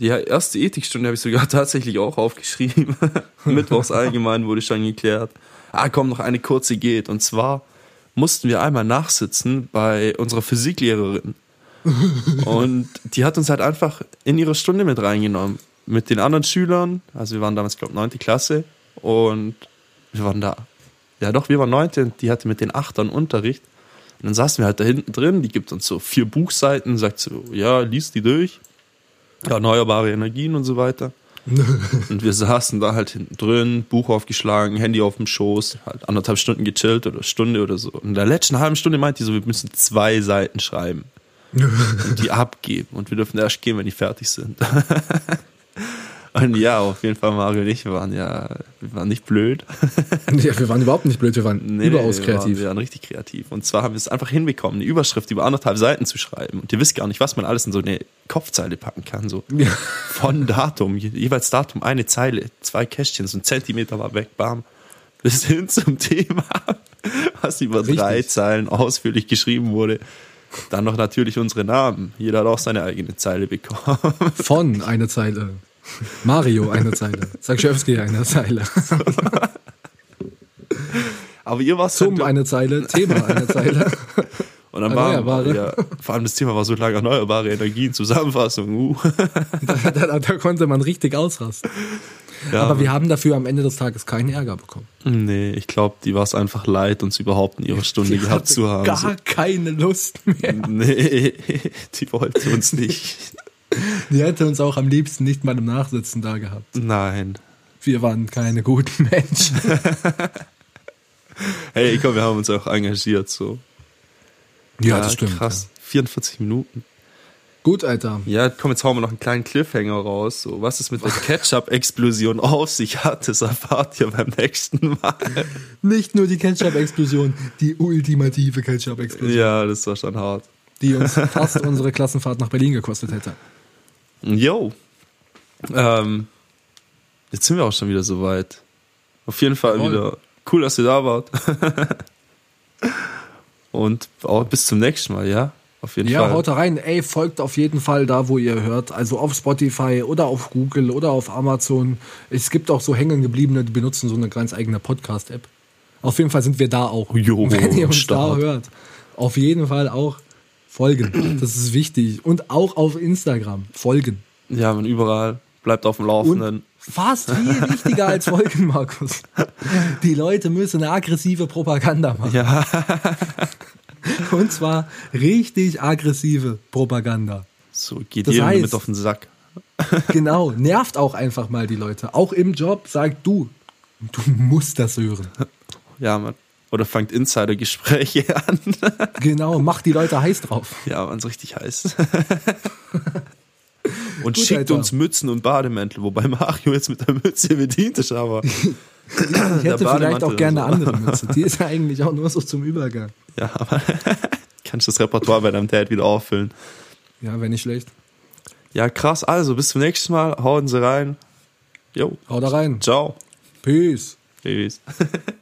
Die erste Ethikstunde habe ich sogar tatsächlich auch aufgeschrieben. Mittwochs allgemein wurde schon geklärt. Ah, komm, noch eine kurze geht. Und zwar mussten wir einmal nachsitzen bei unserer Physiklehrerin. Und die hat uns halt einfach in ihre Stunde mit reingenommen. Mit den anderen Schülern. Also wir waren damals, glaube ich, neunte Klasse. Und wir waren da. Ja, doch, wir waren neunte und die hatte mit den Achtern Unterricht. Und dann saßen wir halt da hinten drin, die gibt uns so vier Buchseiten, sagt so, ja, liest die durch. Ja, erneuerbare Energien und so weiter. und wir saßen da halt hinten drin, Buch aufgeschlagen, Handy auf dem Schoß, halt anderthalb Stunden gechillt oder Stunde oder so. Und in der letzten halben Stunde meint die so, wir müssen zwei Seiten schreiben und die abgeben. Und wir dürfen erst gehen, wenn die fertig sind. und ja, auf jeden Fall Mario und ich wir waren ja, wir waren nicht blöd. Ja, wir waren überhaupt nicht blöd, wir waren Nee, überaus wir kreativ. Waren, wir waren richtig kreativ. Und zwar haben wir es einfach hinbekommen, eine Überschrift über anderthalb Seiten zu schreiben. Und ihr wisst gar nicht, was man alles in so eine Kopfzeile packen kann. So Ja. von Datum, je- jeweils Datum, eine Zeile, zwei Kästchen, so ein Zentimeter war weg, bam. Bis hin zum Thema, was über drei Richtig. Zeilen ausführlich geschrieben wurde. Dann noch natürlich unsere Namen. Jeder hat auch seine eigene Zeile bekommen. Von eine Zeile. Mario eine Zeile. Sakschewski eine Zeile. Aber ihr warst Zum halt- eine Zeile. Thema eine Zeile. und dann war, Erneuerbare. ja, vor allem das Thema war so lange erneuerbare Energien, Zusammenfassung. Uh. Da, da, da konnte man richtig ausrasten. Ja, Aber wir haben dafür am Ende des Tages keinen Ärger bekommen. Nee, ich glaube, die war es einfach leid, uns überhaupt in ihrer Stunde Die gehabt zu haben. Gar So, keine Lust mehr. nee, die wollte uns nicht. Die hätte uns auch am liebsten nicht mal im Nachsitzen da gehabt. Nein. Wir waren keine guten Menschen. Hey, komm, wir haben uns auch engagiert, so. Krass. 44 Minuten. Gut, Alter. Ja, komm, jetzt hauen wir noch einen kleinen Cliffhanger raus. So, was es mit der Ketchup-Explosion auf sich hat, das erfahrt ihr beim nächsten Mal. Nicht nur die Ketchup-Explosion, die ultimative Ketchup-Explosion, Ja, das war schon hart. die uns fast unsere Klassenfahrt nach Berlin gekostet hätte. Yo. Ähm, jetzt sind wir auch schon wieder soweit. Auf jeden Fall Jawohl. wieder cool, dass ihr da wart. Und auch bis zum nächsten Mal, ja? Auf jeden Ja, Fall. haut rein. Ey, folgt auf jeden Fall da, wo ihr hört. Also auf Spotify oder auf Google oder auf Amazon. Es gibt auch so hängen gebliebene, die benutzen so eine ganz eigene Podcast-App. Auf jeden Fall sind wir da auch. Jo, Und wenn ihr uns stark. da hört, auf jeden Fall auch folgen. Das ist wichtig. Und auch auf Instagram folgen. Ja, man überall. Bleibt auf dem Laufenden. Und fast viel wichtiger als folgen, Markus. Die Leute müssen eine aggressive Propaganda machen. Ja. Und zwar richtig aggressive Propaganda. So, geht Das jedem heißt- mit auf den Sack. Genau, nervt auch einfach mal die Leute. Auch im Job sagt du, du musst das hören. Ja, man. Oder fangt Insider-Gespräche an. Genau, mach die Leute heiß drauf. Ja, man ist richtig heiß. Und Gut, schickt Alter. uns Mützen und Bademäntel, wobei Mario jetzt mit der Mütze bedient ist, aber Ich hätte vielleicht auch gerne eine so. andere Mütze. Die ist ja eigentlich auch nur so zum Übergang. ja, aber kannst das Repertoire bei deinem Dad wieder auffüllen. Ja, wäre nicht schlecht. Ja, krass. Also, bis zum nächsten Mal. Hauen Sie rein. Jo. Hau da rein. Ciao. Peace. Tschüss.